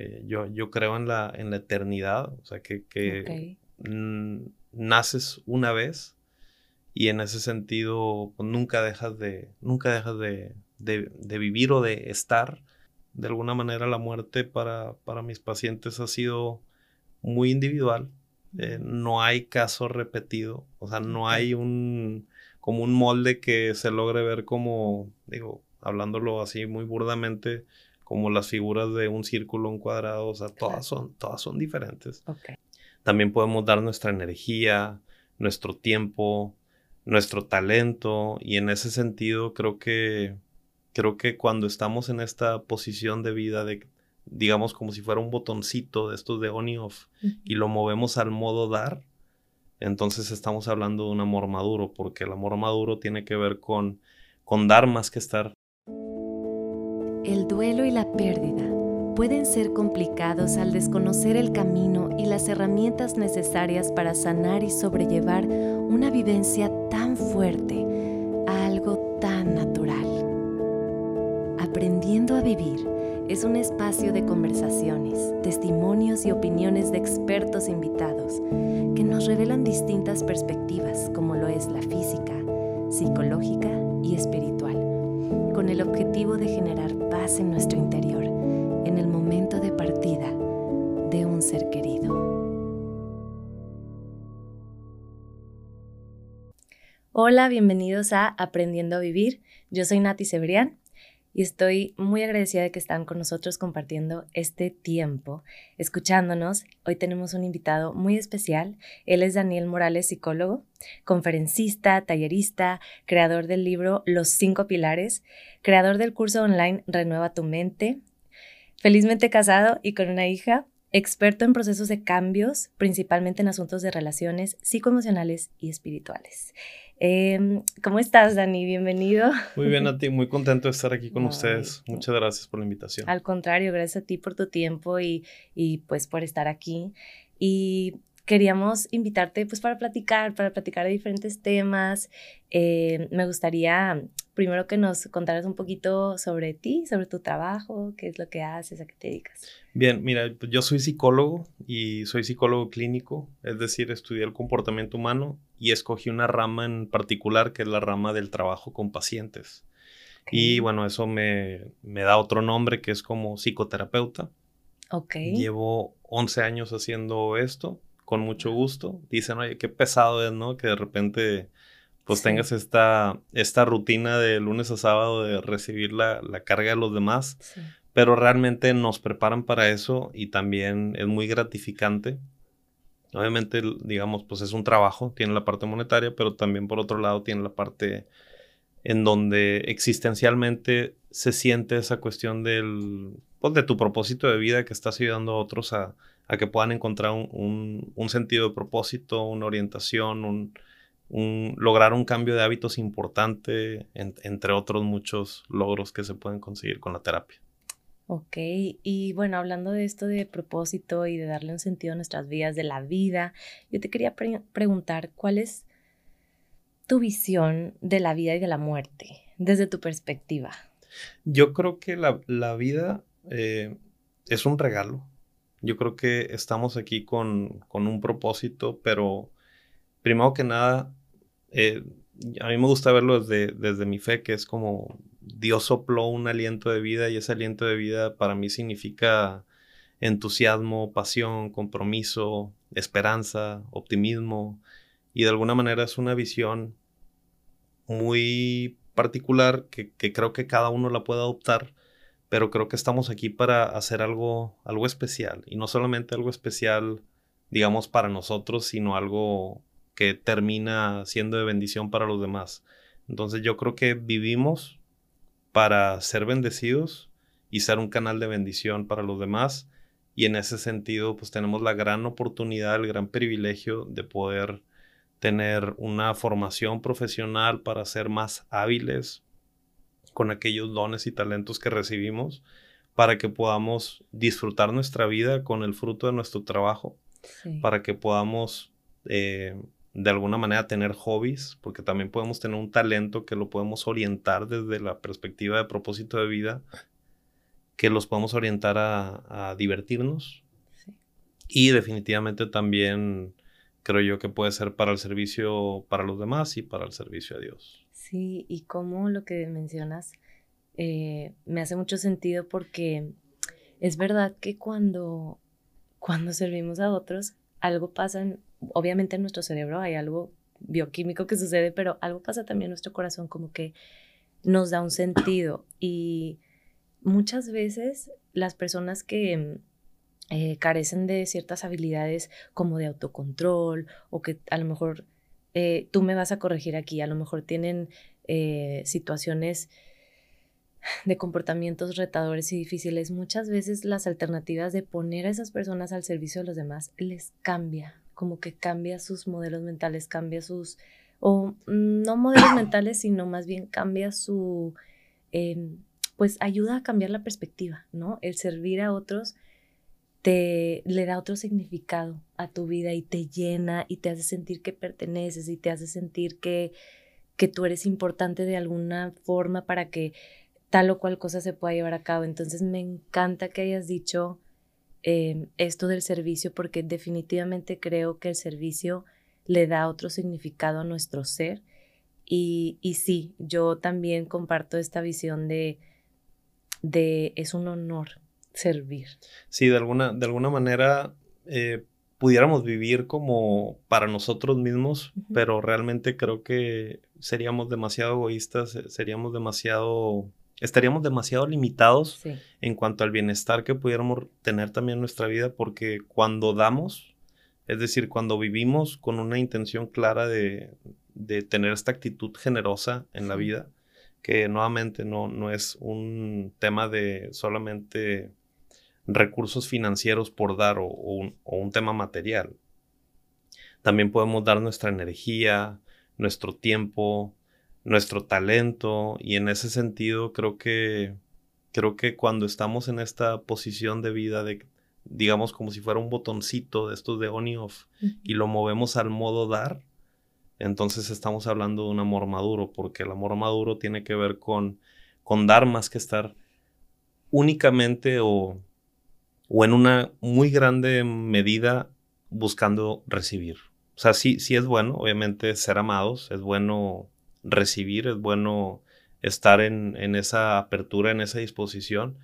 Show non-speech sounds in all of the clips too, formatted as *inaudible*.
Eh, yo, yo creo en la, en la eternidad, o sea, que, que naces una vez y en ese sentido pues, nunca dejas, de, nunca dejas de, de, vivir o de estar. De alguna manera la muerte para, para mis pacientes ha sido muy individual. Eh, no hay caso repetido, o sea, no hay un como un molde que se logre ver como, digo, hablándolo así muy burdamente, como las figuras de un círculo, un cuadrado, o sea, todas son, todas son diferentes. También podemos dar nuestra energía, nuestro tiempo, nuestro talento, y en ese sentido creo que, creo que cuando estamos en esta posición de vida de, digamos, como si fuera un botoncito de estos de on y off, y lo movemos al modo dar, entonces estamos hablando de un amor maduro, porque el amor maduro tiene que ver con, con dar más que estar. El duelo y la pérdida pueden ser complicados al desconocer el camino y las herramientas necesarias para sanar y sobrellevar una vivencia tan fuerte a algo tan natural. Aprendiendo a vivir es un espacio de conversaciones, testimonios y opiniones de expertos invitados que nos revelan distintas perspectivas como lo es la física, psicológica y espiritual, con el objetivo de generar paz en nuestro interior en el momento de partida de un ser querido. Hola, bienvenidos a Aprendiendo a Vivir. Yo soy Nati Cebrián y estoy muy agradecida de que están con nosotros compartiendo este tiempo, escuchándonos. Hoy tenemos un invitado muy especial. Él es Daniel Morales, psicólogo, conferencista, tallerista, creador del libro Los cinco pilares, creador del curso online Renueva tu mente, felizmente casado y con una hija, experto en procesos de cambios, principalmente en asuntos de relaciones psicoemocionales y espirituales. Em, ¿Cómo estás, Dani? Bienvenido. Muy bien a *laughs* ti, muy contento de estar aquí con ustedes. Muchas gracias por la invitación. Al contrario, gracias a ti por tu tiempo y, y pues por estar aquí. Y queríamos invitarte pues para platicar, para platicar de diferentes temas. Eh, me gustaría primero que nos contaras un poquito sobre ti, sobre tu trabajo, qué es lo que haces, a qué te dedicas. Bien, mira, pues, yo soy psicólogo y soy psicólogo clínico, es decir, estudié el comportamiento humano y escogí una rama en particular que es la rama del trabajo con pacientes. Y bueno, eso me, me, da otro nombre que es como psicoterapeuta. Ok. Llevo 11 años haciendo esto, con mucho gusto. Dicen, oye, qué pesado es, ¿no? Que de repente pues tengas esta, esta rutina de lunes a sábado de recibir la, carga de los demás, pero realmente nos preparan para eso y también es muy gratificante. Obviamente, digamos, pues es un trabajo, tiene la parte monetaria, pero también por otro lado tiene la parte en donde existencialmente se siente esa cuestión del, pues, de tu propósito de vida que estás ayudando a otros a, que puedan encontrar un, un sentido de propósito, una orientación, un, lograr un cambio de hábitos importante, entre otros muchos logros que se pueden conseguir con la terapia. Ok, y bueno, hablando de esto de propósito y de darle un sentido a nuestras vidas, de la vida, yo te quería preguntar, ¿cuál es tu visión de la vida y de la muerte desde tu perspectiva? Yo creo que la, vida eh, es un regalo. Yo creo que estamos aquí con, con un propósito, pero primero que nada, eh, a mí me gusta verlo desde, desde mi fe, que es como Dios sopló un aliento de vida y ese aliento de vida para mí significa entusiasmo, pasión, compromiso, esperanza, optimismo y de alguna manera es una visión muy particular que, que, creo que cada uno la puede adoptar, pero creo que estamos aquí para hacer algo, algo especial y no solamente algo especial, digamos, para nosotros, sino algo que termina siendo de bendición para los demás. Entonces yo creo que vivimos para ser bendecidos y ser un canal de bendición para los demás. Y en ese sentido, pues tenemos la gran oportunidad, el gran privilegio de poder tener una formación profesional para ser más hábiles con aquellos dones y talentos que recibimos, para que podamos disfrutar nuestra vida con el fruto de nuestro trabajo, para que podamos eh, de alguna manera tener hobbies, porque también podemos tener un talento que lo podemos orientar desde la perspectiva de propósito de vida, que los podemos orientar a, divertirnos. Y definitivamente también creo yo que puede ser para el servicio para los demás y para el servicio a Dios. Sí, y como lo que mencionas eh, me hace mucho sentido porque es verdad que cuando, cuando servimos a otros, algo pasa, obviamente en nuestro cerebro hay algo bioquímico que sucede, pero algo pasa también en nuestro corazón como que nos da un sentido. Y muchas veces las personas que eh, carecen de ciertas habilidades como de autocontrol o que a lo mejor eh, tú me vas a corregir aquí, a lo mejor tienen eh, situaciones de comportamientos retadores y difíciles, muchas veces las alternativas de poner a esas personas al servicio de los demás les cambia, como que cambia sus modelos mentales, cambia sus, o no modelos mentales, sino más bien cambia su, em, pues ayuda a cambiar la perspectiva, ¿no? El servir a otros te le da otro significado a tu vida y te llena y te hace sentir que perteneces y te hace sentir que, que tú eres importante de alguna forma para que tal o cual cosa se pueda llevar a cabo. Entonces me encanta que hayas dicho em, esto del servicio porque definitivamente creo que el servicio le da otro significado a nuestro ser. Y, y sí, yo también comparto esta visión de, de es un honor servir. Sí, de alguna, de alguna manera eh, pudiéramos vivir como para nosotros mismos, pero realmente creo que seríamos demasiado egoístas, eh, seríamos demasiado, estaríamos demasiado limitados en cuanto al bienestar que pudiéramos tener también en nuestra vida, porque cuando damos, es decir, cuando vivimos con una intención clara de, de tener esta actitud generosa en la vida, que nuevamente no, no es un tema de solamente recursos financieros por dar o, un, tema material. También podemos dar nuestra energía, nuestro tiempo, nuestro talento y en ese sentido creo que creo que cuando estamos en esta posición de vida de digamos como si fuera un botoncito de estos de on y off y lo movemos al modo dar, entonces estamos hablando de un amor maduro porque el amor maduro tiene que ver con con dar más que estar únicamente o o en una muy grande medida buscando recibir. O sea, sí, sí es bueno, obviamente, ser amados, es bueno recibir, es bueno estar en, esa apertura, en esa disposición,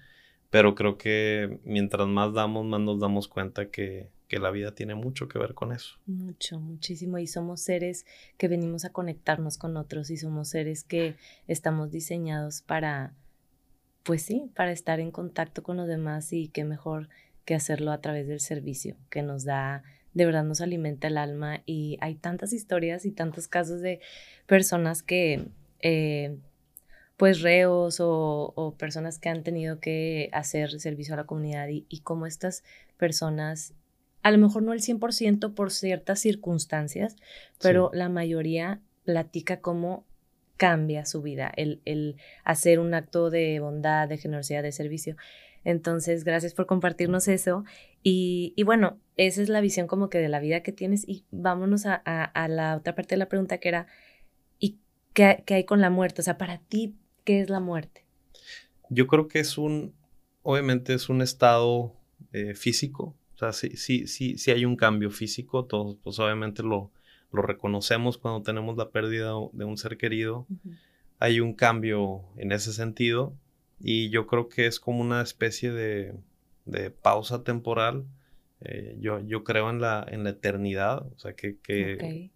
pero creo que mientras más damos, más nos damos cuenta que, que la vida tiene mucho que ver con eso. Mucho, muchísimo. Y somos seres que venimos a conectarnos con otros y somos seres que estamos diseñados para pues sí, para estar en contacto con los demás y qué mejor que hacerlo a través del servicio, que nos da, de verdad nos alimenta el alma y hay tantas historias y tantos casos de personas que, eh, pues reos o, personas que han tenido que hacer servicio a la comunidad y, y como estas personas, a lo mejor no el 100% por ciertas circunstancias, pero la mayoría platica cómo cambia su vida, el, hacer un acto de bondad, de generosidad, de servicio. Entonces, gracias por compartirnos eso. Y, bueno, esa es la visión como que de la vida que tienes. Y vámonos a, la otra parte de la pregunta que era, ¿y qué, hay con la muerte? O sea, para ti, ¿qué es la muerte? Yo creo que es un, obviamente es un estado eh, físico. O sea, sí, sí, sí, sí hay un cambio físico. Todos, pues obviamente lo, lo reconocemos cuando tenemos la pérdida de un ser querido. Hay un cambio en ese sentido y yo creo que es como una especie de, pausa temporal. Eh, yo, yo creo en la, en la eternidad, o sea, que,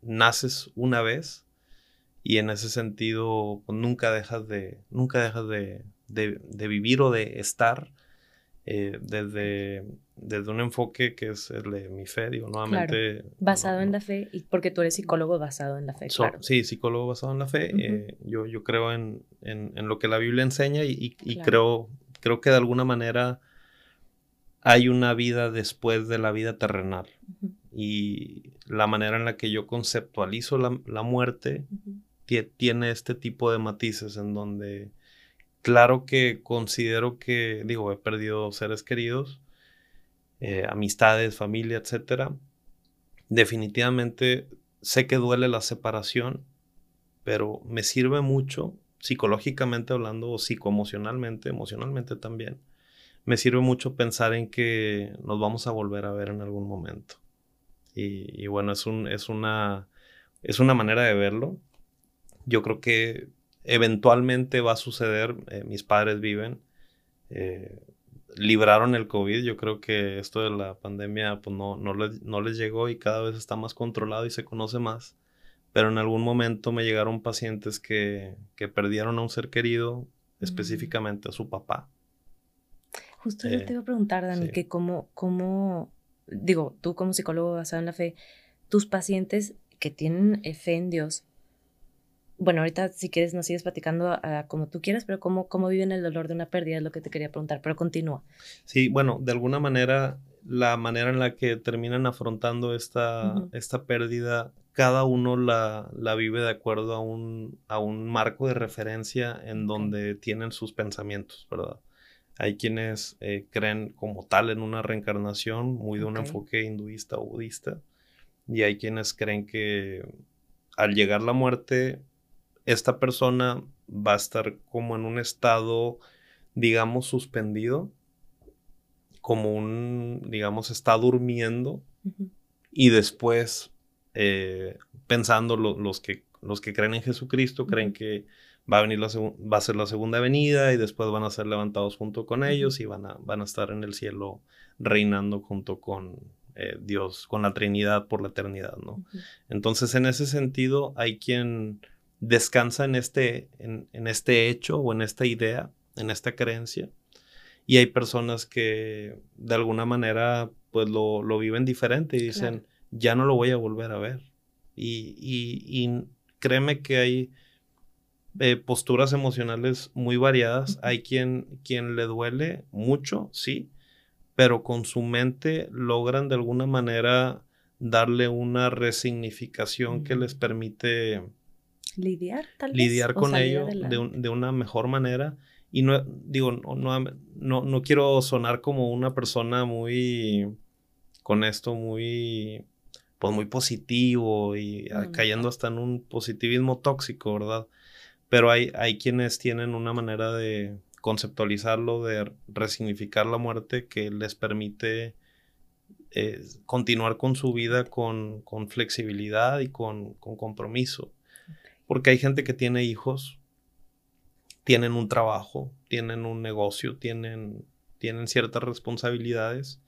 naces una vez y en ese sentido pues, nunca dejas de, nunca dejas de, de vivir o de estar eh, desde, desde un enfoque que es el de mi fe, digo, nuevamente. Basado en la fe, y porque tú eres psicólogo basado en la fe, claro. Sí, psicólogo basado en la fe. Eh, yo, yo creo en, en, en, lo que la Biblia enseña y, y, creo, creo que de alguna manera hay una vida después de la vida terrenal. Y la manera en la que yo conceptualizo la, la muerte tiene este tipo de matices en donde Claro que considero que, digo, he perdido seres queridos, eh, amistades, familia, etc. Definitivamente sé que duele la separación, pero me sirve mucho psicológicamente hablando o psicoemocionalmente, emocionalmente también, me sirve mucho pensar en que nos vamos a volver a ver en algún momento. Y, bueno, es, un, es, una, es una manera de verlo. Yo creo que eventualmente va a suceder. Eh, mis padres viven. Eh, libraron el COVID. Yo creo que esto de la pandemia pues no, no, les, no les llegó y cada vez está más controlado y se conoce más. Pero en algún momento me llegaron pacientes que, que perdieron a un ser querido, mm. específicamente a su papá. Justo yo te iba a preguntar, Dani, que cómo, cómo, digo, tú como psicólogo basado en la fe, tus pacientes que tienen fe en Dios, bueno, ahorita si quieres nos sigues platicando como tú quieras, pero cómo, cómo viven el dolor de una pérdida es lo que te quería preguntar, pero continúa. Sí, bueno, de alguna manera, la manera en la que terminan afrontando esta, esta pérdida, cada uno la, la, vive de acuerdo a un, a un marco de referencia en donde tienen sus pensamientos, ¿verdad? Hay quienes eh, creen como tal en una reencarnación, muy de un enfoque hinduista o budista, y hay quienes creen que al llegar la muerte, esta persona va a estar como en un estado, digamos, suspendido, como un, digamos, está durmiendo, y después, eh, pensando los, que, los que creen en Jesucristo, creen que va a venir la va a ser la segunda venida y después van a ser levantados junto con ellos y van a, van a estar en el cielo reinando junto con eh, Dios, con la Trinidad por la eternidad, ¿no? Entonces, en ese sentido, hay quien descansa en este, en, este hecho o en esta idea, en esta creencia, y hay personas que de alguna manera pues lo, viven diferente y dicen, ya no lo voy a volver a ver. Y, y créeme que hay eh, posturas emocionales muy variadas. Hay quien, quien le duele mucho, sí, pero con su mente logran de alguna manera darle una resignificación que les permite lidiar, tal lidiar con ello de, una mejor manera. Y no, digo, no, no, no, quiero sonar como una persona muy, con esto, muy, pues muy positivo y cayendo hasta en un positivismo tóxico, ¿verdad? pero hay, hay quienes tienen una manera de conceptualizarlo, de resignificar la muerte que les permite eh, continuar con su vida con, flexibilidad y con, compromiso. Porque hay gente que tiene hijos, tienen un trabajo, tienen un negocio, tienen, tienen ciertas responsabilidades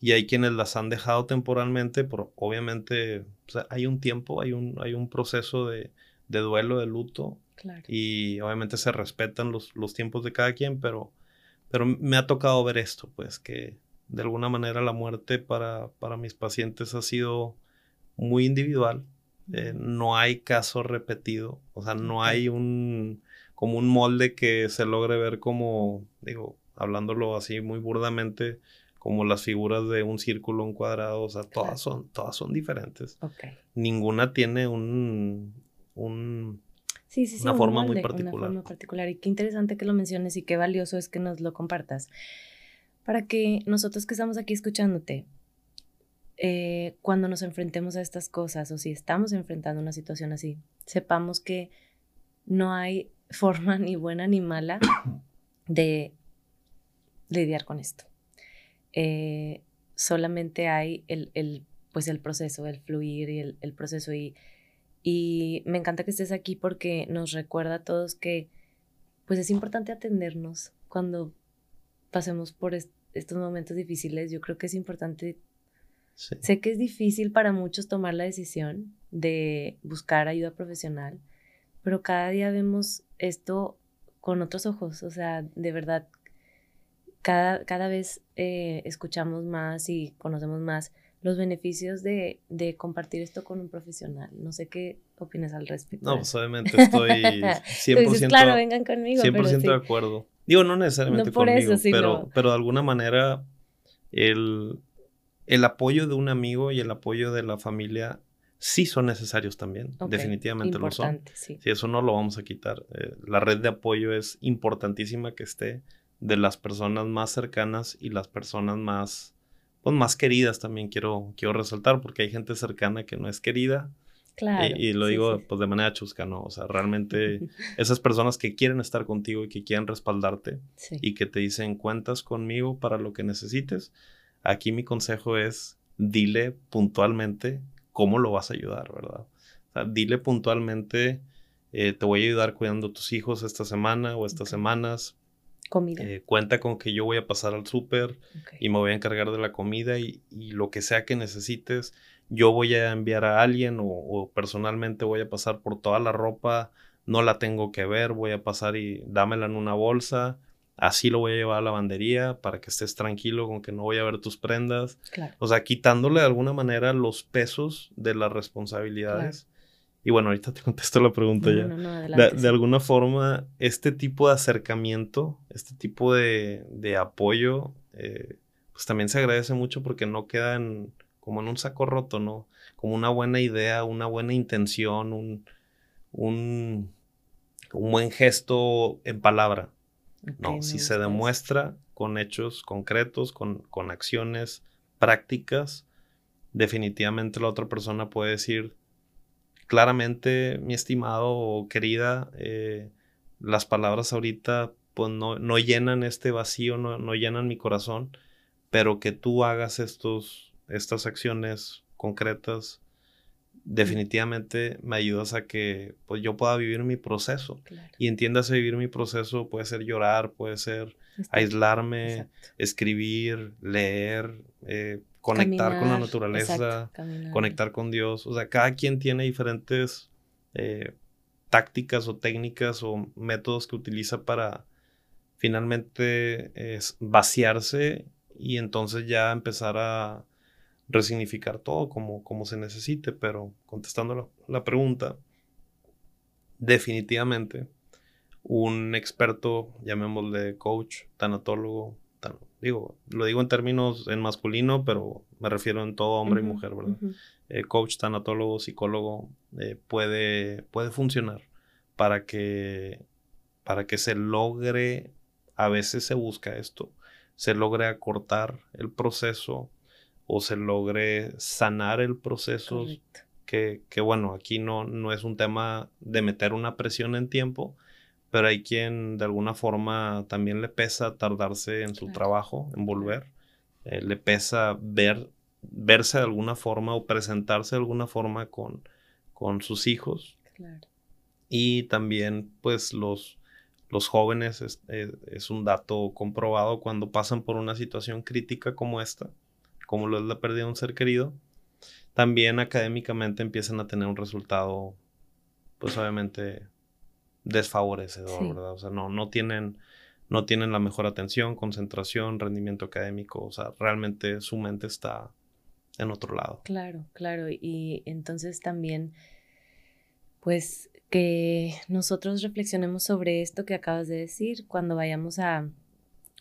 y hay quienes las han dejado temporalmente, pero obviamente hay un tiempo, hay un, hay un proceso de, de duelo, de luto y obviamente se respetan los, los, tiempos de cada quien, pero, pero me ha tocado ver esto, pues que de alguna manera la muerte para, para mis pacientes ha sido muy individual. Eh, no hay caso repetido, o sea, no hay un como un molde que se logre ver como, digo, hablándolo así muy burdamente, como las figuras de un círculo, un cuadrado, o sea, todas son, todas son diferentes. Ninguna tiene un, un Sí, sí, sí. Una forma muy particular. Una forma particular. Y qué interesante que lo menciones y qué valioso es que nos lo compartas. Para que nosotros que estamos aquí escuchándote, eh, cuando nos enfrentemos a estas cosas o si estamos enfrentando una situación así, sepamos que no hay *laughs* forma ni buena ni mala de lidiar con esto. Eh, solamente hay el, el, pues el proceso, el fluir y el, el proceso y y me encanta que estés aquí porque nos recuerda a todos que pues es importante atendernos cuando pasemos por estos momentos difíciles. Yo creo que es importante. Sé que es difícil para muchos tomar la decisión de buscar ayuda profesional, pero cada día vemos esto con otros ojos. O sea, de verdad, cada, cada vez eh, escuchamos más y conocemos más los beneficios de, de, compartir esto con un profesional. No sé qué opinas al respecto. No, pues obviamente estoy *laughs* 100%, claro, vengan conmigo, 100 de acuerdo. Digo, no necesariamente conmigo, pero, pero de alguna manera el, el apoyo de un amigo y el apoyo de la familia sí son necesarios también, definitivamente lo son. Sí. Si eso no lo vamos a quitar. Eh, la red de apoyo es importantísima que esté de las personas más cercanas y las personas más pues, más queridas también quiero, quiero resaltar, porque hay gente cercana que no es querida Claro. Y, lo digo pues de manera chusca, ¿no? O sea, realmente *laughs* esas personas que quieren estar contigo y que quieren respaldarte y que te dicen cuentas conmigo para lo que necesites, aquí mi consejo es dile puntualmente cómo lo vas a ayudar, ¿verdad? O sea, dile puntualmente, eh, te voy a ayudar cuidando a tus hijos esta semana o estas semanas. Comida. Eh, cuenta con que yo voy a pasar al súper y me voy a encargar de la comida y, lo que sea que necesites. Yo voy a enviar a alguien o, personalmente voy a pasar por toda la ropa. No la tengo que ver, voy a pasar y dámela en una bolsa. Así lo voy a llevar a la lavandería para que estés tranquilo con que no voy a ver tus prendas. O sea, quitándole de alguna manera los pesos de las responsabilidades. Y bueno, ahorita te contesto la pregunta ya. de, alguna forma, este tipo de acercamiento, este tipo de, apoyo, eh, pues también se agradece mucho porque no queda como en un saco roto, ¿no? Como una buena idea, una buena intención, un, un, buen gesto en palabra. No, si se demuestra con hechos concretos, con, con acciones prácticas, definitivamente la otra persona puede decir, claramente, mi estimado o querida, eh, las palabras ahorita pues no, no llenan este vacío, no, no, llenan mi corazón, pero que tú hagas estos, estas acciones concretas, definitivamente me ayudas a que pues yo pueda vivir mi proceso. Y entiendas vivir mi proceso, puede ser llorar, puede ser aislarme, escribir, leer, eh, conectar con la naturaleza, conectar con Dios. O sea, cada quien tiene diferentes eh, tácticas o técnicas o métodos que utiliza para finalmente vaciarse y entonces ya empezar a resignificar todo como, como se necesite. Pero contestando la pregunta, definitivamente un experto, llamémosle coach, tanatólogo, digo, lo digo en términos en masculino, pero me refiero en todo hombre y mujer, ¿verdad? Eh, coach, tanatólogo, psicólogo, eh, puede, puede funcionar para que, para que se logre, a veces se busca esto, se logre acortar el proceso o se logre sanar el proceso. Que, que, bueno, aquí no, no es un tema de meter una presión en tiempo, pero hay quien de alguna forma también le pesa tardarse en su trabajo, en volver, eh, le pesa ver, verse de alguna forma o presentarse de alguna forma con, con sus hijos. Y también pues los, los jóvenes es, es, un dato comprobado cuando pasan por una situación crítica como esta, como lo es la pérdida de un ser querido, también académicamente empiezan a tener un resultado pues obviamente desfavorecedor, ¿verdad? O sea, no, no tienen, no tienen la mejor atención, concentración, rendimiento académico, o sea, realmente su mente está en otro lado. Claro, claro, y entonces también, pues, que nosotros reflexionemos sobre esto que acabas de decir cuando vayamos a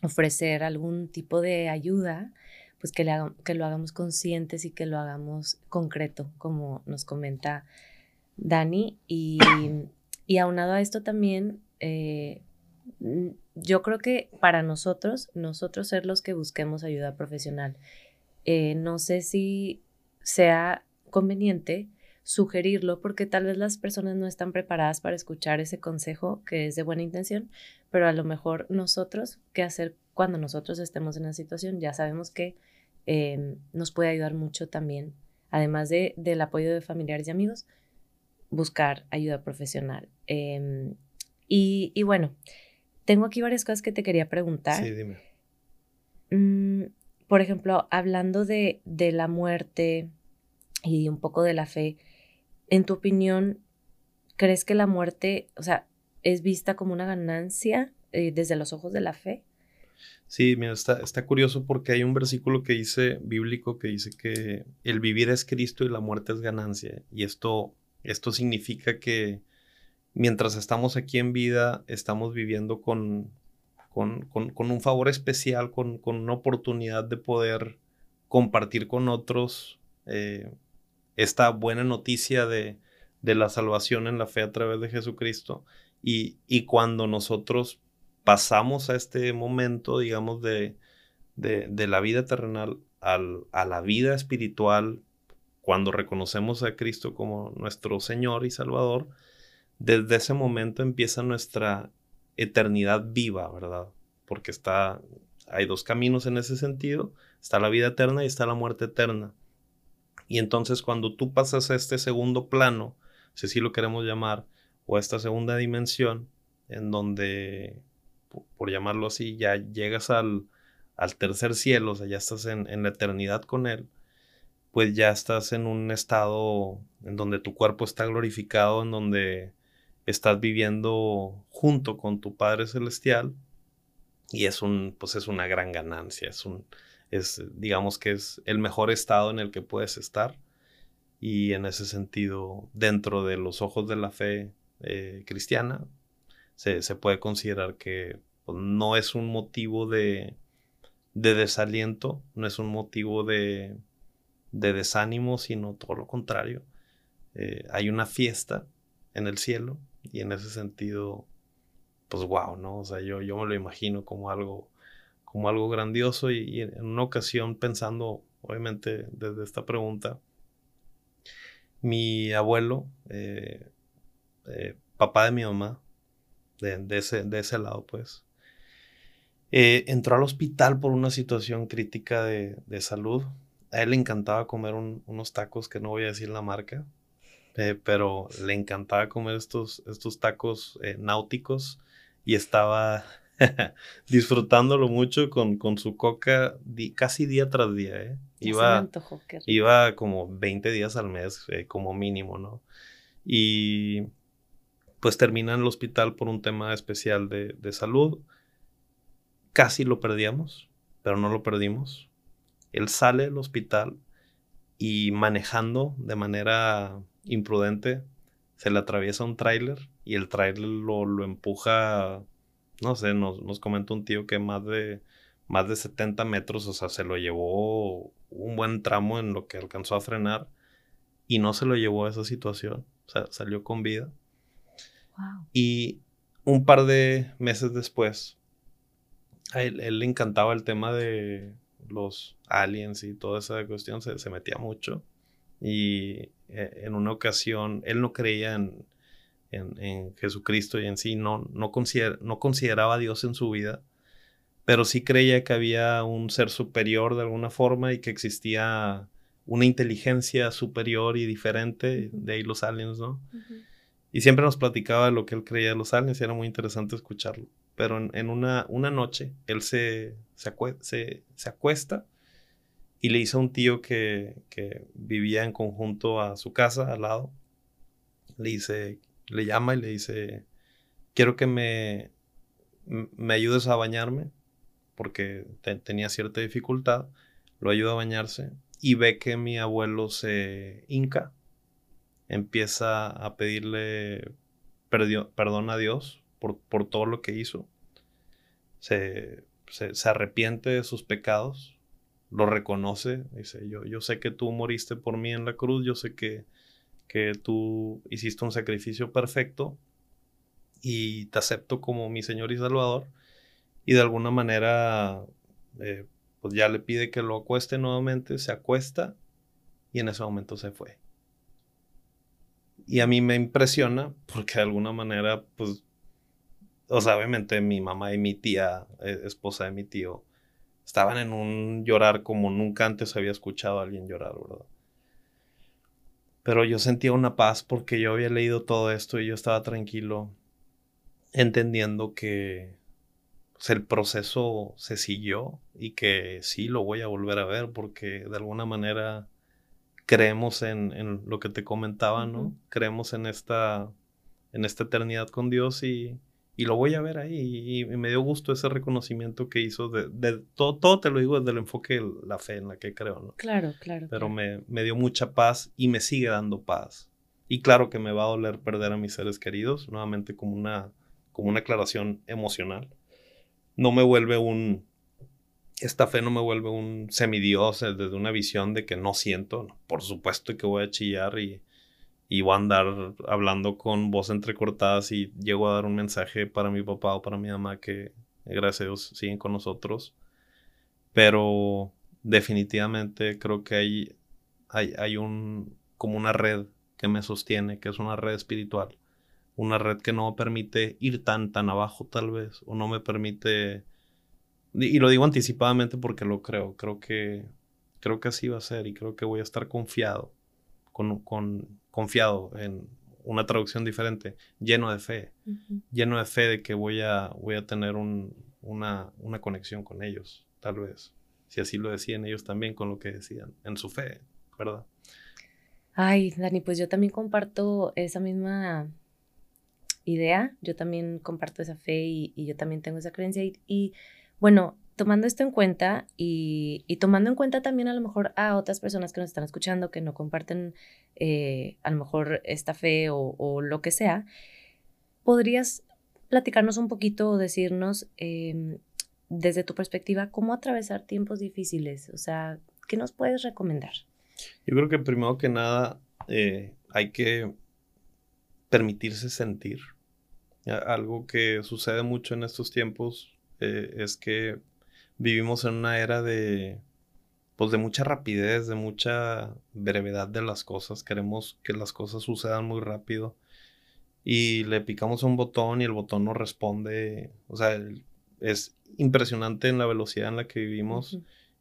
ofrecer algún tipo de ayuda, pues que, le que lo hagamos conscientes y que lo hagamos concreto, como nos comenta Dani, y y aunado a esto también, eh, yo creo que para nosotros, nosotros ser los que busquemos ayuda profesional, eh, no sé si sea conveniente sugerirlo porque tal vez las personas no están preparadas para escuchar ese consejo que es de buena intención, pero a lo mejor nosotros, ¿qué hacer cuando nosotros estemos en la situación? Ya sabemos que em, nos puede ayudar mucho también, además de, del apoyo de familiares y amigos, buscar ayuda profesional. Em, y, bueno, tengo aquí varias cosas que te quería preguntar. Sí, dime. Mm, por ejemplo, hablando de, de, la muerte y un poco de la fe, en tu opinión, ¿crees que la muerte, o sea, es vista como una ganancia eh, desde los ojos de la fe? Sí, mira, está, está curioso porque hay un versículo que dice, bíblico, que dice que el vivir es Cristo y la muerte es ganancia. Y esto esto significa que mientras estamos aquí en vida, estamos viviendo con, con, un favor especial, con, una oportunidad de poder compartir con otros eh, esta buena noticia de, la salvación en la fe a través de Jesucristo. Y, cuando nosotros pasamos a este momento, digamos, de, de, la vida terrenal a la vida espiritual, cuando reconocemos a Cristo como nuestro Señor y Salvador, desde ese momento empieza nuestra eternidad viva, ¿verdad? Porque está, hay dos caminos en ese sentido, está la vida eterna y está la muerte eterna. Y entonces cuando tú pasas a este segundo plano, si así lo queremos llamar, o a esta segunda dimensión, en donde, por, llamarlo así, ya llegas al, al, tercer cielo, o sea, ya estás en, en la eternidad con Él, pues ya estás en un estado en donde tu cuerpo está glorificado, en donde estás viviendo junto con tu Padre Celestial y es un, pues es una gran ganancia, es un, es, digamos que es el mejor estado en el que puedes estar y en ese sentido, dentro de los ojos de la fe eh, cristiana, se, puede considerar que pues, no es un motivo de, de desaliento, no es un motivo de, de desánimo, sino todo lo contrario. Eh, hay una fiesta en el cielo y en ese sentido, pues wow, ¿no? O sea, yo, yo me lo imagino como algo, como algo grandioso y, en una ocasión pensando, obviamente, desde esta pregunta, mi abuelo, eh, eh, papá de mi mamá, de, ese, de ese lado, pues, entró al hospital por una situación crítica de, de salud a él le encantaba comer unos tacos que no voy a decir la marca, eh, pero le encantaba comer estos, estos tacos eh, náuticos y estaba *laughs* disfrutándolo mucho con, con su coca casi día tras día. ¿eh? Iba, iba como 20 días al mes como mínimo, ¿no? Y pues termina en el hospital por un tema especial de, de salud. Casi lo perdíamos, pero no lo perdimos él sale del hospital y manejando de manera imprudente se le atraviesa un tráiler y el tráiler lo, empuja, no sé, nos, nos comentó un tío que más de, más de 70 metros, o sea, se lo llevó un buen tramo en lo que alcanzó a frenar y no se lo llevó a esa situación, o sea, salió con vida. Y un par de meses después, a él le encantaba el tema de los aliens y toda esa cuestión se, se metía mucho. Y eh, en una ocasión, él no creía en, en, Jesucristo y en sí, no, no, no consideraba a Dios en su vida, pero sí creía que había un ser superior de alguna forma y que existía una inteligencia superior y diferente, de ahí los aliens, ¿no? Y siempre nos platicaba lo que él creía de los aliens y era muy interesante escucharlo. Pero en, una, una, noche él se, se, acuesta y le dice a un tío que, vivía en conjunto a su casa al lado, le dice, le llama y le dice, quiero que me, me ayudes a bañarme, porque tenía cierta dificultad, lo ayuda a bañarse y ve que mi abuelo se hinca, empieza a pedirle perdón a Dios por, todo lo que hizo. Se, arrepiente de sus pecados, lo reconoce, dice, yo, yo sé que tú moriste por mí en la cruz, yo sé que, que tú hiciste un sacrificio perfecto y te acepto como mi Señor y Salvador. Y de alguna manera, eh, pues ya le pide que lo acueste nuevamente, se acuesta y en ese momento se fue. Y a mí me impresiona porque de alguna manera, pues o sea, obviamente mi mamá y mi tía, eh, esposa de mi tío, estaban en un llorar como nunca antes había escuchado a alguien llorar, ¿verdad? Pero yo sentía una paz porque yo había leído todo esto y yo estaba tranquilo, entendiendo que pues, el proceso se siguió y que sí lo voy a volver a ver porque de alguna manera creemos en, lo que te comentaba, ¿no? Creemos en esta, en esta eternidad con Dios y y lo voy a ver ahí. Y, me dio gusto ese reconocimiento que hizo de, todo, todo te lo digo desde el enfoque de la fe en la que creo, ¿no? Claro, claro. Pero Me, me, dio mucha paz y me sigue dando paz. Y claro que me va a doler perder a mis seres queridos, nuevamente como una, como una aclaración emocional. No me vuelve un, esta fe no me vuelve un semidios desde una visión de que no siento. Por supuesto que voy a chillar y, y voy a andar hablando con voz entrecortadas y llego a dar un mensaje para mi papá o para mi mamá que gracias a Dios siguen con nosotros. Pero definitivamente creo que hay hay, hay un, como una red que me sostiene, que es una red espiritual. Una red que no me permite ir tan, tan abajo tal vez, o no me permite... Y lo digo anticipadamente porque lo creo, creo que, creo que así va a ser y creo que voy a estar confiado, con, con confiado en una traducción diferente, lleno de fe, lleno de fe de que voy a, voy a tener un, una, una conexión con ellos, tal vez, si así lo decían ellos también con lo que decían, en su fe, ¿verdad? Ay, Dani, pues yo también comparto esa misma idea, yo también comparto esa fe y, yo también tengo esa creencia y, bueno, tomando esto en cuenta y, tomando en cuenta también a lo mejor a otras personas que nos están escuchando que no comparten eh, a lo mejor esta fe o, lo que sea, ¿podrías platicarnos un poquito o decirnos em, desde tu perspectiva cómo atravesar tiempos difíciles? O sea, ¿qué nos puedes recomendar? Yo creo que primero que nada eh, hay que permitirse sentir. Algo que sucede mucho en estos tiempos eh, es que vivimos en una era de, pues de mucha rapidez, de mucha brevedad de las cosas. Queremos que las cosas sucedan muy rápido y le picamos un botón y el botón no responde. O sea, es impresionante en la velocidad en la que vivimos.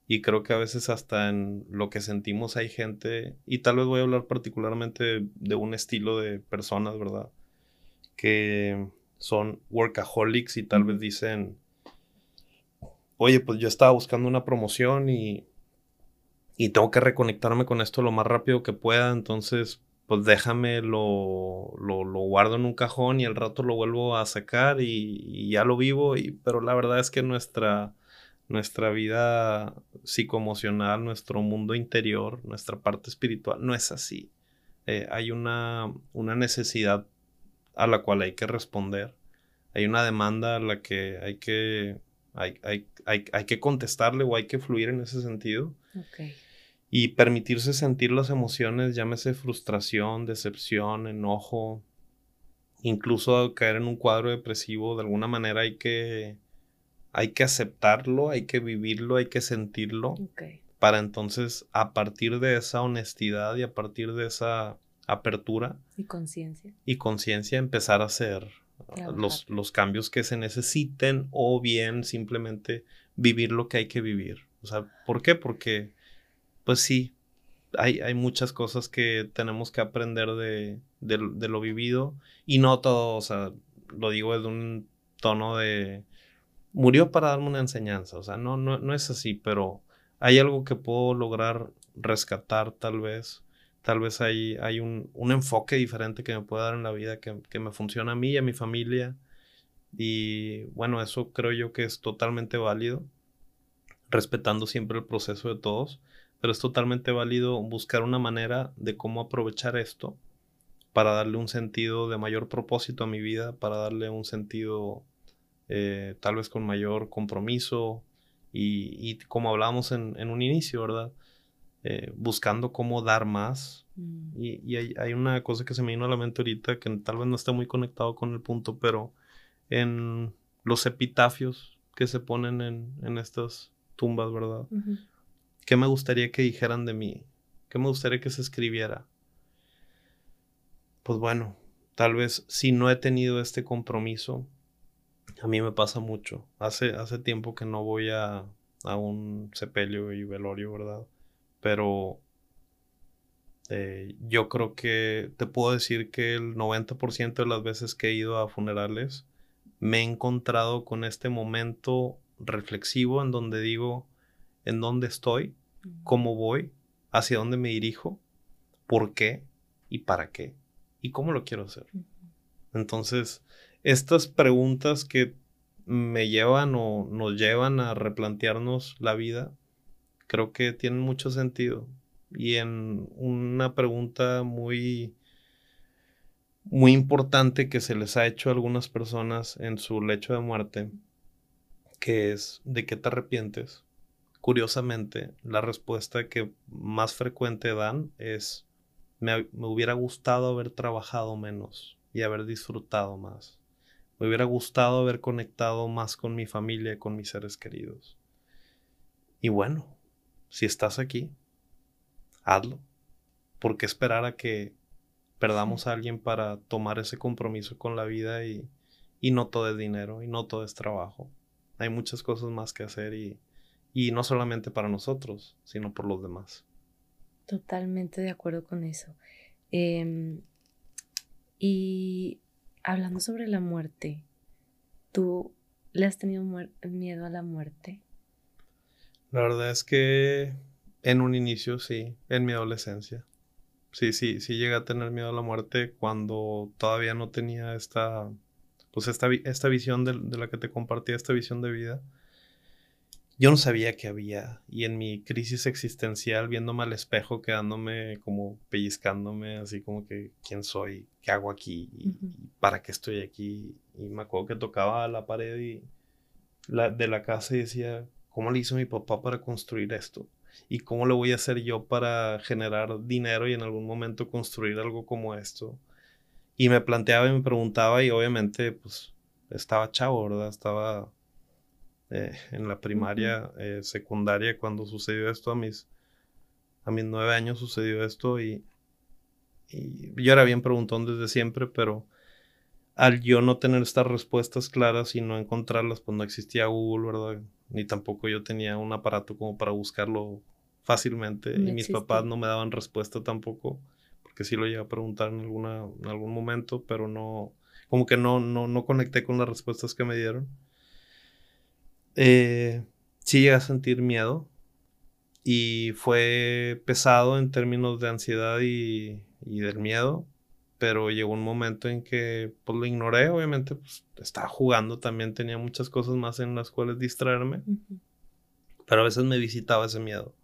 Y creo que a veces hasta en lo que sentimos hay gente, y tal vez voy a hablar particularmente de, un estilo de personas, ¿verdad? Que son workaholics y tal vez dicen, oye, pues yo estaba buscando una promoción y, y tengo que reconectarme con esto lo más rápido que pueda, entonces pues déjame, lo, lo, guardo en un cajón y al rato lo vuelvo a sacar y, ya lo vivo, pero la verdad es que nuestra nuestra vida psicoemocional, nuestro mundo interior, nuestra parte espiritual, no es así. Eh, hay una, una necesidad a la cual hay que responder. Hay una demanda a la que hay que, hay, hay, hay, hay que contestarle o hay que fluir en ese sentido. Y permitirse sentir las emociones, llámese frustración, decepción, enojo, incluso caer en un cuadro depresivo, de alguna manera hay que hay que aceptarlo, hay que vivirlo, hay que sentirlo. Para entonces, a partir de esa honestidad y a partir de esa apertura. Y conciencia. Y conciencia, empezar a hacer los, los, cambios que se necesiten o bien simplemente vivir lo que hay que vivir. O sea, ¿por qué? Porque, pues sí, hay, hay muchas cosas que tenemos que aprender de, de lo vivido y no todo, o sea, lo digo desde un tono de murió para darme una enseñanza. O sea, no, no, no es así, pero hay algo que puedo lograr rescatar tal vez. Tal vez hay, hay un, un, enfoque diferente que me puede dar en la vida que, que, me funciona a mí y a mi familia. Y bueno, eso creo yo que es totalmente válido, respetando siempre el proceso de todos, pero es totalmente válido buscar una manera de cómo aprovechar esto para darle un sentido de mayor propósito a mi vida, para darle un sentido eh, tal vez con mayor compromiso y, como hablábamos en, un inicio, ¿verdad? Eh, buscando cómo dar más. Mm. Y, hay, una cosa que se me vino a la mente ahorita que tal vez no está muy conectado con el punto, pero en los epitafios que se ponen en, estas tumbas, ¿verdad? ¿Qué me gustaría que dijeran de mí? ¿Qué me gustaría que se escribiera? Pues bueno, tal vez si no he tenido este compromiso, a mí me pasa mucho. Hace, hace tiempo que no voy a, a un sepelio y velorio, ¿verdad? Pero eh, yo creo que te puedo decir que el 90% de las veces que he ido a funerales me he encontrado con este momento reflexivo en donde digo en dónde estoy, cómo voy, hacia dónde me dirijo, por qué y para qué y cómo lo quiero hacer. Entonces, estas preguntas que me llevan o nos llevan a replantearnos la vida, creo que tienen mucho sentido. Y en una pregunta muy, muy importante que se les ha hecho a algunas personas en su lecho de muerte, que es ¿de qué te arrepientes? Curiosamente, la respuesta que más frecuente dan es me, me hubiera gustado haber trabajado menos y haber disfrutado más. Me hubiera gustado haber conectado más con mi familia con mis seres queridos. Y bueno, si estás aquí, hazlo. ¿por qué esperar a que perdamos a alguien para tomar ese compromiso con la vida y, y no todo es dinero y no todo es trabajo? Hay muchas cosas más que hacer y, y no solamente para nosotros, sino por los demás. Totalmente de acuerdo con eso. Em, y hablando sobre la muerte, ¿tú le has tenido miedo a la muerte? La verdad es que en un inicio sí, en mi adolescencia. Sí, sí, sí llegué a tener miedo a la muerte cuando todavía no tenía esta, pues esta, esta visión de, de la que te compartía, esta visión de vida yo no sabía que había. Y en mi crisis existencial, viéndome al espejo, quedándome como pellizcándome, así como que, ¿quién soy? ¿Qué hago aquí? ¿Y, para qué estoy aquí? Y me acuerdo que tocaba la pared y la, de la casa y decía, ¿cómo le hizo mi papá para construir esto? ¿Y cómo lo voy a hacer yo para generar dinero y en algún momento construir algo como esto? Y me planteaba y me preguntaba y obviamente pues estaba chavo, ¿verdad? Estaba eh, en la primaria, eh, secundaria, cuando sucedió esto, a mis, a mis nueve años sucedió esto y, y yo era bien preguntón desde siempre, pero al yo no tener estas respuestas claras y no encontrarlas, pues no existía Google, ¿verdad? Ni tampoco yo tenía un aparato como para buscarlo fácilmente y mis papás no me daban respuesta tampoco, porque sí lo llegué a preguntar en, alguna, en algún momento, pero no, como que no, no, no conecté con las respuestas que me dieron. Eh, sí llegué a sentir miedo y fue pesado en términos de ansiedad y, del miedo, pero llegó un momento en que pues lo ignoré, obviamente pues estaba jugando, también tenía muchas cosas más en las cuales distraerme, pero a veces me visitaba ese miedo.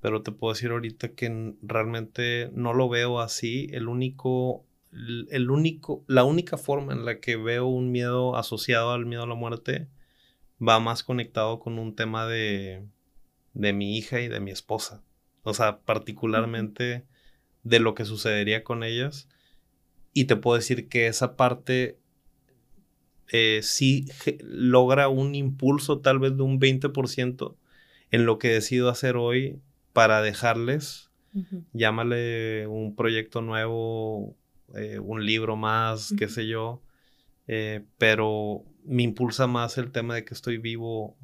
Pero te puedo decir ahorita que realmente no lo veo así, el único el único, la única forma en la que veo un miedo asociado al miedo a la muerte va más conectado con un tema de, de mi hija y de mi esposa. O sea, particularmente de lo que sucedería con ellas. Y te puedo decir que esa parte eh, sí logra un impulso tal vez de un 20% en lo que decido hacer hoy para dejarles, llámale un proyecto nuevo, eh, un libro más, qué sé yo, eh, pero me impulsa más el tema de que estoy vivo,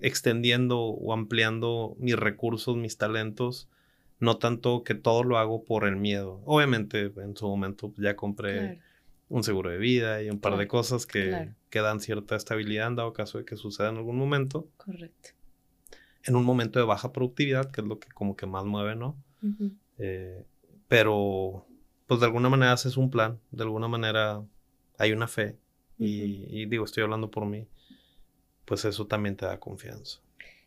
extendiendo o ampliando mis recursos, mis talentos, no tanto que todo lo hago por el miedo. Obviamente en su momento ya compré un seguro de vida y un par de cosas que, que, dan cierta estabilidad en dado caso de que suceda en algún momento. Correcto. En un momento de baja productividad, que es lo que como que más mueve, ¿no? Eh, pero, pues de alguna manera haces un plan, de alguna manera hay una fe y, digo, estoy hablando por mí, pues eso también te da confianza.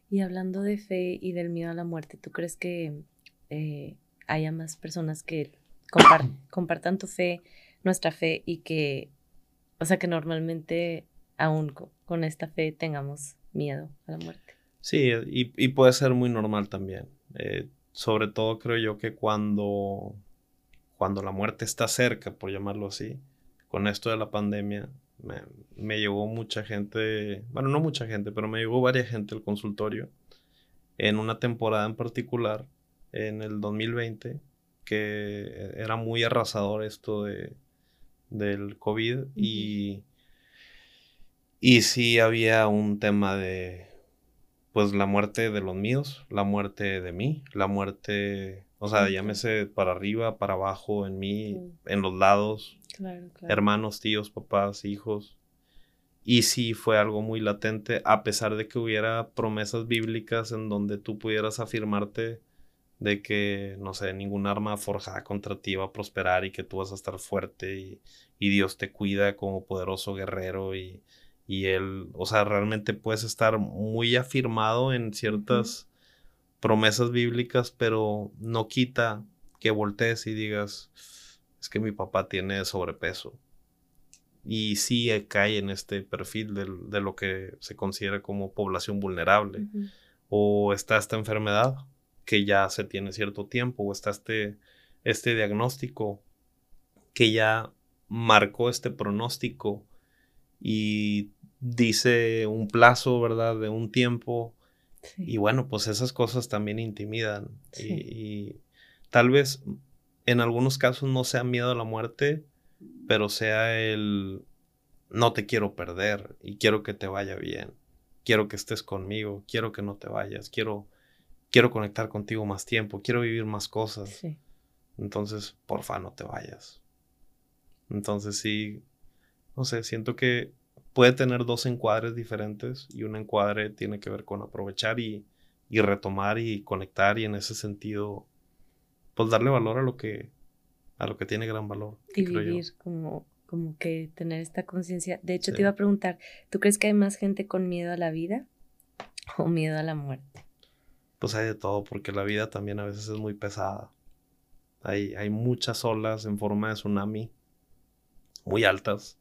Y hablando de fe y del miedo a la muerte, ¿tú crees que eh, haya más personas que *coughs* compartan tu fe, nuestra fe, y que, o sea, que normalmente aún con, esta fe tengamos miedo a la muerte? Sí, y, puede ser muy normal también. Eh, sobre todo creo yo que cuando, cuando la muerte está cerca, por llamarlo así, con esto de la pandemia, me, llegó mucha gente, bueno, no mucha gente, pero me llegó varias gente al consultorio en una temporada en particular, en el 2020, que era muy arrasador esto de, del COVID y, y sí había un tema de, pues, la muerte de los míos, la muerte de mí, la muerte, o sea, llámese para arriba, para abajo, en mí, en los lados, hermanos, tíos, papás, hijos. Y sí fue algo muy latente, a pesar de que hubiera promesas bíblicas en donde tú pudieras afirmarte de que, no sé, ningún arma forjada contra ti va a prosperar y que tú vas a estar fuerte y, Dios te cuida como poderoso guerrero y, y, él, o sea, realmente puedes estar muy afirmado en ciertas promesas bíblicas, pero no quita que voltees y digas, es que mi papá tiene sobrepeso. Y sí cae en este perfil de, lo que se considera como población vulnerable. O está esta enfermedad que ya se tiene cierto tiempo, o está este, este diagnóstico que ya marcó este pronóstico y dice un plazo, ¿verdad? De un tiempo. Y bueno, pues esas cosas también intimidan. Y, tal vez en algunos casos no sea miedo a la muerte, pero sea el no te quiero perder y quiero que te vaya bien. Quiero que estés conmigo, quiero que no te vayas, quiero quiero conectar contigo más tiempo, quiero vivir más cosas. Entonces, porfa, no te vayas. Entonces sí, no sé, siento que puede tener dos encuadres diferentes y un encuadre tiene que ver con aprovechar y, y retomar y conectar y en ese sentido, pues darle valor a lo que, a lo que tiene gran valor. Y vivir como, como que tener esta conciencia. De hecho, te iba a preguntar, ¿tú crees que hay más gente con miedo a la vida o miedo a la muerte? Pues hay de todo, porque la vida también a veces es muy pesada. Hay, hay muchas olas en forma de tsunami, muy altas,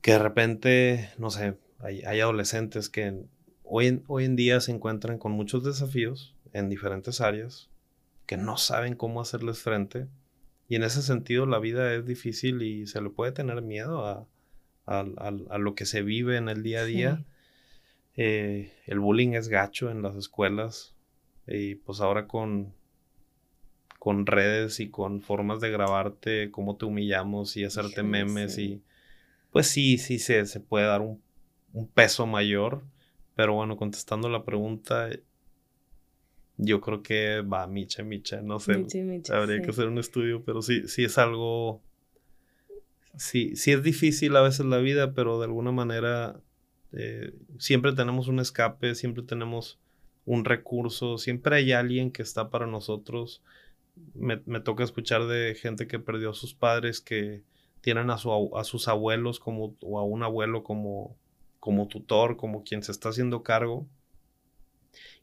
que de repente, no sé, hay, hay adolescentes que hoy en, hoy en día se encuentran con muchos desafíos en diferentes áreas, que no saben cómo hacerles frente y en ese sentido la vida es difícil y se le puede tener miedo a, a, lo que se vive en el día a día. Eh, el bullying es gacho en las escuelas y pues ahora con, con redes y con formas de grabarte cómo te humillamos y hacerte memes y pues sí, sí se, se puede dar un, un peso mayor. Pero bueno, contestando la pregunta, yo creo que va Micha, Micha, no sé. habría que hacer un estudio, pero sí, sí es algo. Sí, sí es difícil a veces la vida, pero de alguna manera eh, siempre tenemos un escape, siempre tenemos un recurso, siempre hay alguien que está para nosotros. Me, me toca escuchar de gente que perdió a sus padres, que tienen a, su, a sus abuelos como, o a un abuelo como, como tutor, como quien se está haciendo cargo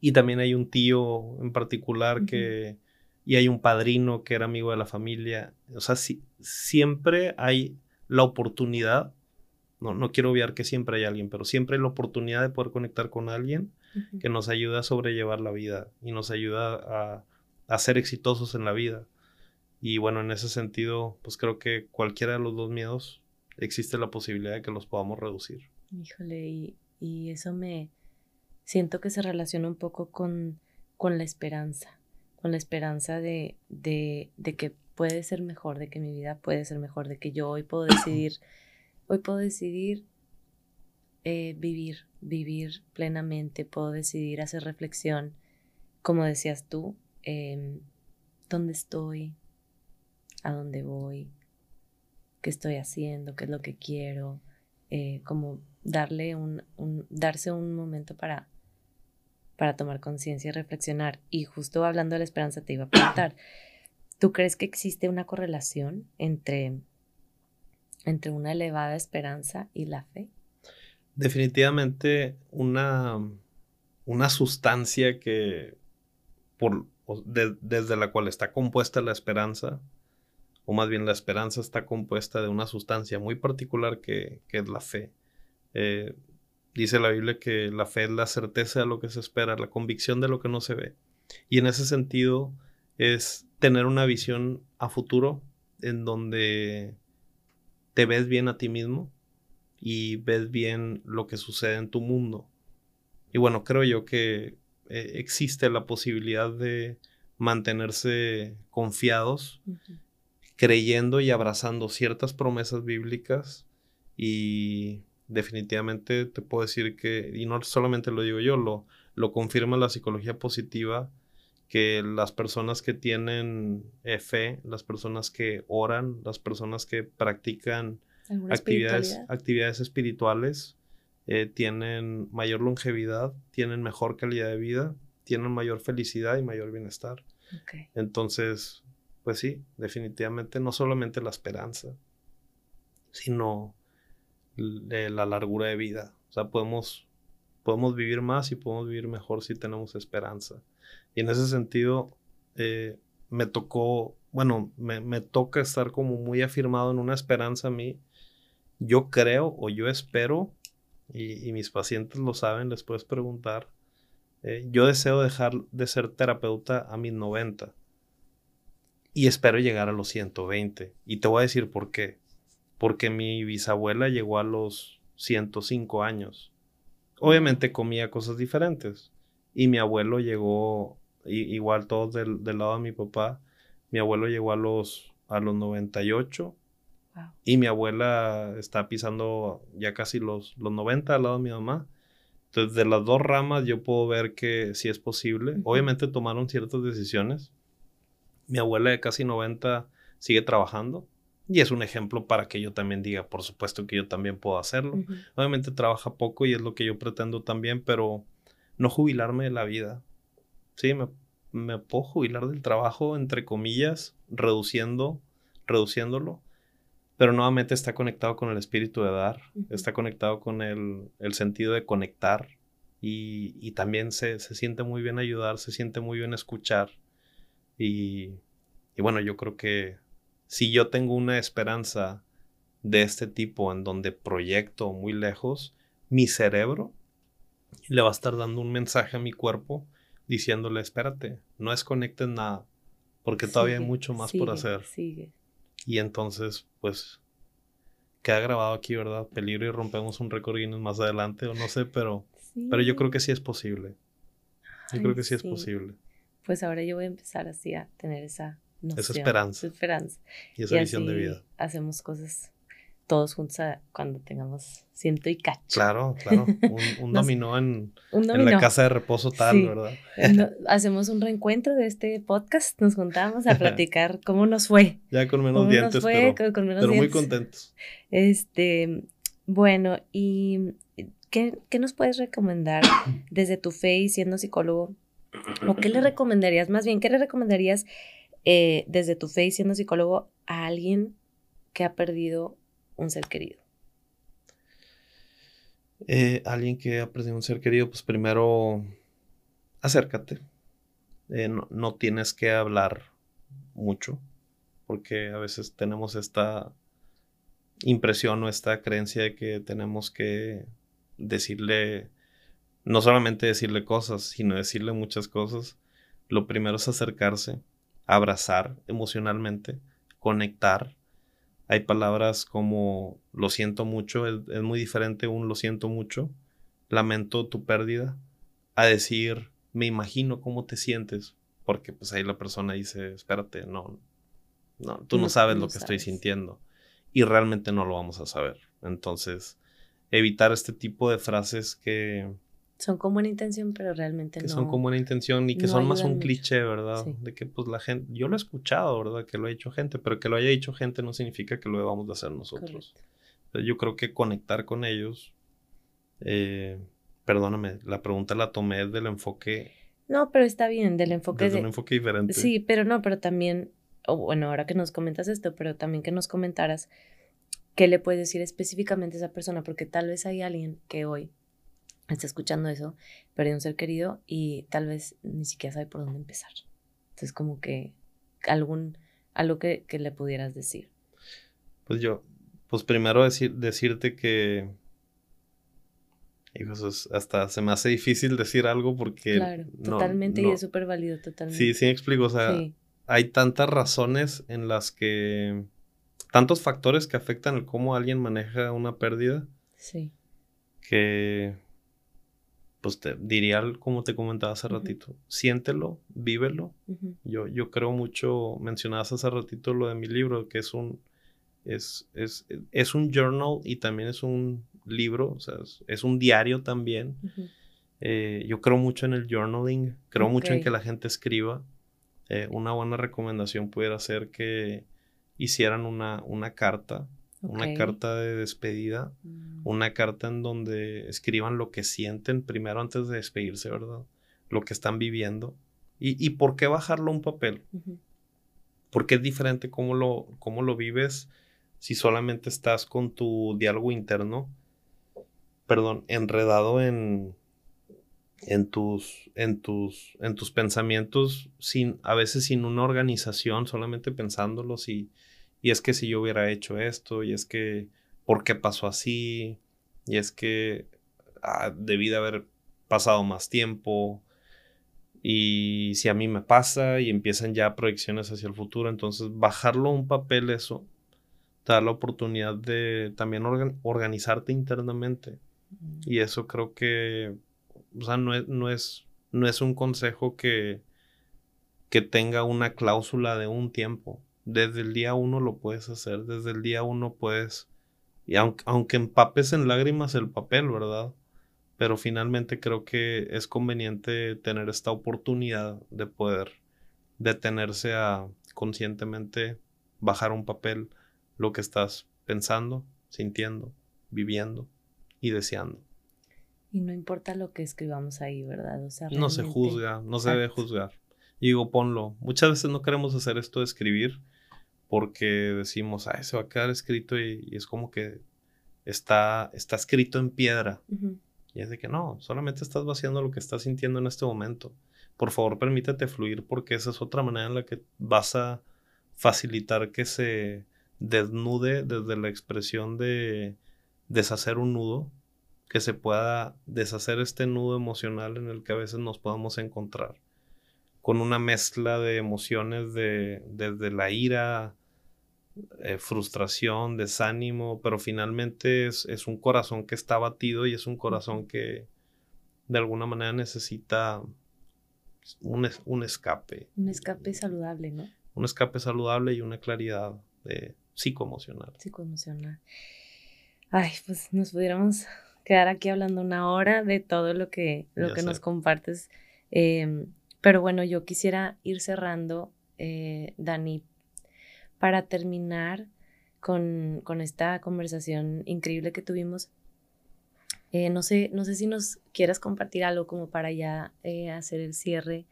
y también hay un tío en particular que... Y hay un padrino que era amigo de la familia. O sea, siempre hay la oportunidad, no, no quiero obviar que siempre hay alguien, pero siempre hay la oportunidad de poder conectar con alguien que nos ayuda a sobrellevar la vida y nos ayuda a, a ser exitosos en la vida. Y bueno, en ese sentido, pues creo que cualquiera de los dos miedos existe la posibilidad de que los podamos reducir. Híjole, y, y eso me, siento que se relaciona un poco con, con la esperanza, con la esperanza de, de, de, que puede ser mejor, de que mi vida puede ser mejor, de que yo hoy puedo *clears throat* decidir, hoy puedo decidir eh, vivir, vivir plenamente, puedo decidir hacer reflexión, como decías tú, em, dónde estoy, a dónde voy, qué estoy haciendo, qué es lo que quiero, eh, como darle un, un, darse un momento para para tomar conciencia y reflexionar. Y justo hablando de la esperanza, te iba a preguntar, ¿tú crees que existe una correlación entre, entre una elevada esperanza y la fe? Definitivamente una, una sustancia que por, desde la cual está compuesta la esperanza, o más bien la esperanza está compuesta de una sustancia muy particular que, que es la fe. Eh, Dice la Biblia que la fe es la certeza de lo que se espera, la convicción de lo que no se ve. Y en ese sentido es tener una visión a futuro en donde te ves bien a ti mismo y ves bien lo que sucede en tu mundo. Y bueno, creo yo que eh, existe la posibilidad de mantenerse confiados, creyendo y abrazando ciertas promesas bíblicas y definitivamente te puedo decir que, y no solamente lo digo yo, lo, lo confirma la psicología positiva, que las personas que tienen eh, fe, las personas que oran, las personas que practican actividades, actividades espirituales, eh, tienen mayor longevidad, tienen mejor calidad de vida, tienen mayor felicidad y mayor bienestar. Entonces, pues sí, definitivamente no solamente la esperanza, sino de la largura de vida. O sea, podemos, podemos vivir más y podemos vivir mejor si tenemos esperanza. Y en ese sentido, eh, me tocó, bueno, me, me, toca estar como muy afirmado en una esperanza a mí. Yo creo o yo espero, y, mis pacientes lo saben, les puedes preguntar, eh, yo deseo dejar de ser terapeuta a mis 90 y espero llegar a los 120. Y te voy a decir por qué porque mi bisabuela llegó a los 105 años. Obviamente comía cosas diferentes y mi abuelo llegó igual todos del, del, lado de mi papá. Mi abuelo llegó a los, a los 98 y mi abuela está pisando ya casi los, los 90 al lado de mi mamá. Entonces, de las dos ramas yo puedo ver que sí es posible. Obviamente tomaron ciertas decisiones. Mi abuela de casi 90 sigue trabajando. Y es un ejemplo para que yo también diga, por supuesto que yo también puedo hacerlo. Obviamente trabaja poco y es lo que yo pretendo también, pero no jubilarme de la vida. Sí, me, me puedo jubilar del trabajo, entre comillas, reduciendo, reduciéndolo, pero nuevamente está conectado con el espíritu de dar, está conectado con el, el sentido de conectar y, y también se, se, siente muy bien ayudar, se siente muy bien escuchar y, y bueno, yo creo que si yo tengo una esperanza de este tipo en donde proyecto muy lejos, mi cerebro le va a estar dando un mensaje a mi cuerpo diciéndole, espérate, no desconectes nada, porque todavía hay mucho más por hacer. Sigue. Y entonces, pues, queda grabado aquí, ¿verdad? Peligro y rompemos un récord Guinness más adelante, o no sé, pero, pero yo creo que sí es posible. Yo creo que sí, es posible. Pues ahora yo voy a empezar así a tener esa esa esperanza. Esa esperanza. Y esa visión de vida. Hacemos cosas todos juntos cuando tengamos ciento y cacho. Claro, claro. *laughs* Un, dominó, en, en, la casa de reposo tal, ¿verdad? hacemos un reencuentro de este podcast, nos juntamos a *laughs* platicar cómo nos fue. Ya con menos dientes, pero, muy contentos. Este, bueno, ¿y qué, qué nos puedes recomendar *coughs* desde tu fe y siendo psicólogo? ¿O qué le recomendarías? Más bien, ¿qué le recomendarías eh, desde tu fe y siendo psicólogo a alguien que ha perdido un ser querido? Eh, alguien que ha un ser querido, pues primero acércate. Eh, no, tienes que hablar mucho, porque a veces tenemos esta impresión o esta creencia de que tenemos que decirle, no solamente decirle cosas, sino decirle muchas cosas. Lo primero es acercarse, abrazar emocionalmente, conectar hay palabras como lo siento mucho, es, muy diferente un lo siento mucho, lamento tu pérdida, a decir me imagino cómo te sientes, porque pues ahí la persona dice, espérate, no, no, tú no, sabes lo que estoy sintiendo y realmente no lo vamos a saber. Entonces, evitar este tipo de frases que, son con buena intención, pero realmente que no. son con buena intención y que son más un cliché, ¿verdad? De que pues la gente, yo lo he escuchado, ¿verdad? Que lo ha dicho gente, pero que lo haya dicho gente no significa que lo debamos de hacer nosotros. yo creo que conectar con ellos, eh, perdóname, la pregunta la tomé del enfoque. No, pero está bien, del enfoque. Desde un enfoque diferente. Sí, pero no, pero también, bueno, ahora que nos comentas esto, pero también que nos comentaras qué le puedes decir específicamente a esa persona, porque tal vez hay alguien que hoy está escuchando eso, perdió un ser querido y tal vez ni siquiera sabe por dónde empezar. Entonces, como que algún, algo que, le pudieras decir. Pues yo, pues primero decir, decirte que, hijos, hasta se me hace difícil decir algo porque... Claro, totalmente y es súper válido, totalmente. Sí, sí me explico, o sea, hay tantas razones en las que, tantos factores que afectan el cómo alguien maneja una pérdida. Sí. Que pues te diría como te comentaba hace ratito, siéntelo, vívelo. yo, yo creo mucho, mencionabas hace ratito lo de mi libro, que es un, es, es, es un journal y también es un libro, o sea, es, un diario también. Eh, yo creo mucho en el journaling, creo mucho en que la gente escriba. Eh, una buena recomendación pudiera ser que hicieran una, una carta una carta de despedida, mm. una carta en donde escriban lo que sienten primero antes de despedirse, ¿verdad? Lo que están viviendo. ¿Y, por qué bajarlo a un papel? Porque es diferente cómo lo, cómo lo vives si solamente estás con tu diálogo interno, perdón, enredado en, en tus, en tus, en tus pensamientos, sin, a veces sin una organización, solamente pensándolos y, y es que si yo hubiera hecho esto, y es que, ¿por qué pasó así? Y es que ah, debí de haber pasado más tiempo. Y si a mí me pasa y empiezan ya proyecciones hacia el futuro, entonces bajarlo a un papel eso te da la oportunidad de también organizarte internamente. Y eso creo que, o sea, no es, no es, no es un consejo que, que tenga una cláusula de un tiempo. Desde el día uno lo puedes hacer, desde el día uno puedes, y aunque, aunque empapes en lágrimas el papel, ¿verdad? Pero finalmente creo que es conveniente tener esta oportunidad de poder detenerse a conscientemente bajar un papel lo que estás pensando, sintiendo, viviendo y deseando. Y no importa lo que escribamos ahí, ¿verdad? O sea, No se juzga, no se debe juzgar. Y digo, ponlo. Muchas veces no queremos hacer esto de escribir porque decimos, ay, se va a quedar escrito y, es como que está, está escrito en piedra. Y es de que no, solamente estás vaciando lo que estás sintiendo en este momento. Por favor, permítete fluir porque esa es otra manera en la que vas a facilitar que se desnude desde la expresión de deshacer un nudo, que se pueda deshacer este nudo emocional en el que a veces nos podamos encontrar, con una mezcla de emociones de, desde la ira, eh, frustración, desánimo, pero finalmente es, es, un corazón que está batido y es un corazón que de alguna manera necesita un, un escape. Un escape saludable, ¿no? Un escape saludable y una claridad de psicoemocional. Psicoemocional. Ay, pues nos pudiéramos quedar aquí hablando una hora de todo lo que, lo que nos compartes. Em, pero bueno, yo quisiera ir cerrando, eh, Dani, para terminar con, con, esta conversación increíble que tuvimos. Eh, no, sé, no sé si nos quieras compartir algo como para ya eh, hacer el cierre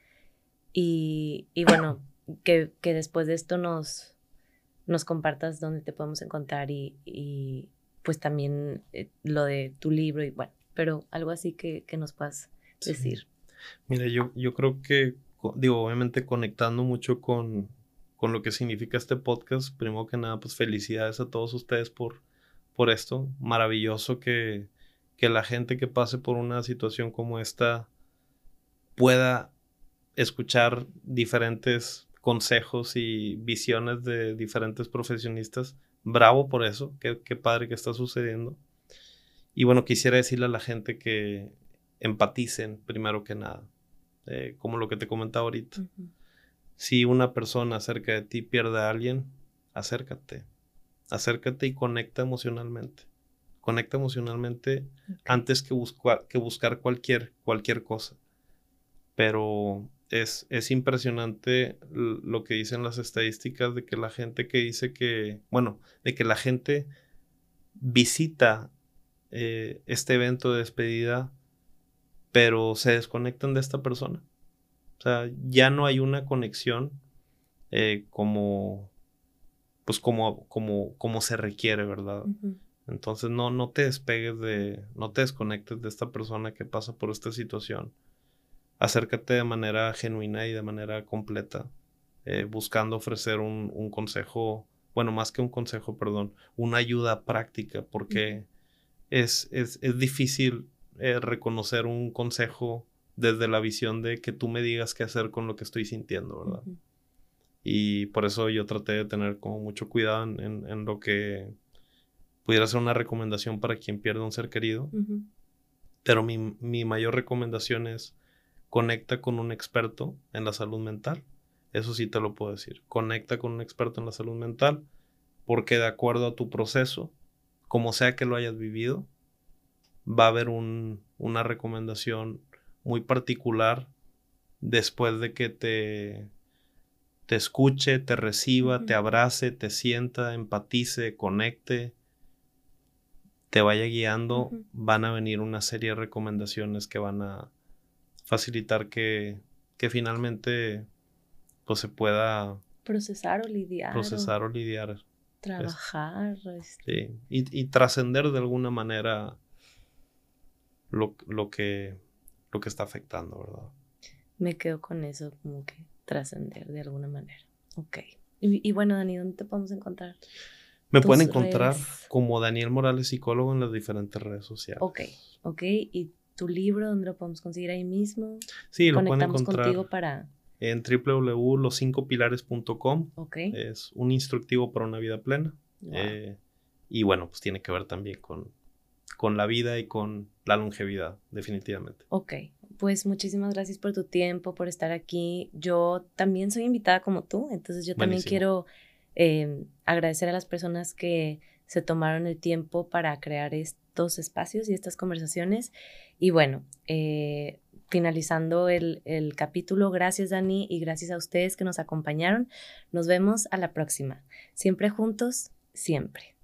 y, y bueno, *coughs* que, que, después de esto nos, nos compartas dónde te podemos encontrar y, y pues también eh, lo de tu libro y bueno, pero algo así que, que nos puedas decir. Mira, yo, yo creo que, digo, obviamente conectando mucho con, con lo que significa este podcast, primero que nada, pues felicidades a todos ustedes por, por esto. Maravilloso que, que la gente que pase por una situación como esta pueda escuchar diferentes consejos y visiones de diferentes profesionistas. Bravo por eso, qué, padre que está sucediendo. Y bueno, quisiera decirle a la gente que empaticen primero que nada, eh, como lo que te comentaba ahorita. Si una persona cerca de ti pierde a alguien, acércate, acércate y conecta emocionalmente. Conecta emocionalmente antes que, buscar, que buscar cualquier, cualquier cosa. Pero es, es impresionante lo que dicen las estadísticas de que la gente que dice que, bueno, de que la gente visita eh, este evento de despedida, pero se desconectan de esta persona. O sea, ya no hay una conexión eh, como, pues como, como, como se requiere, ¿verdad? Entonces no, no te despegues de, no te desconectes de esta persona que pasa por esta situación. Acércate de manera genuina y de manera completa, eh, buscando ofrecer un, consejo, bueno, más que un consejo, perdón, una ayuda práctica, porque es, es, difícil eh, reconocer un consejo desde la visión de que tú me digas qué hacer con lo que estoy sintiendo, ¿verdad? Y por eso yo traté de tener como mucho cuidado en, lo que pudiera ser una recomendación para quien pierde un ser querido. Pero mi, mi, mayor recomendación es conecta con un experto en la salud mental. Eso sí te lo puedo decir. Conecta con un experto en la salud mental porque de acuerdo a tu proceso, como sea que lo hayas vivido, va a haber una recomendación muy particular después de que te, te escuche, te reciba, te abrace, te sienta, empatice, conecte, te vaya guiando, van a venir una serie de recomendaciones que van a facilitar que, que finalmente pues se pueda procesar o lidiar. Procesar o, lidiar. Trabajar. Este. Sí, y, trascender de alguna manera lo, lo, que, lo que está afectando, ¿verdad? Me quedo con eso, como que trascender de alguna manera. Ok. Y, bueno, Dani, ¿dónde te podemos encontrar? Me pueden encontrar como Daniel Morales, psicólogo en las diferentes redes sociales. Ok, ok. ¿Y tu libro, donde lo podemos conseguir ahí mismo. Sí, lo pueden encontrar contigo para... en www.loscincopilares.com. Ok. Es un instructivo para una vida plena. Eh, y bueno, pues tiene que ver también con, con la vida y con la longevidad, definitivamente. Ok, pues muchísimas gracias por tu tiempo, por estar aquí. Yo también soy invitada como tú, entonces yo también quiero em, agradecer a las personas que se tomaron el tiempo para crear estos espacios y estas conversaciones. Y bueno, eh, finalizando el, el capítulo, gracias Dani y gracias a ustedes que nos acompañaron. Nos vemos a la próxima. Siempre juntos, siempre.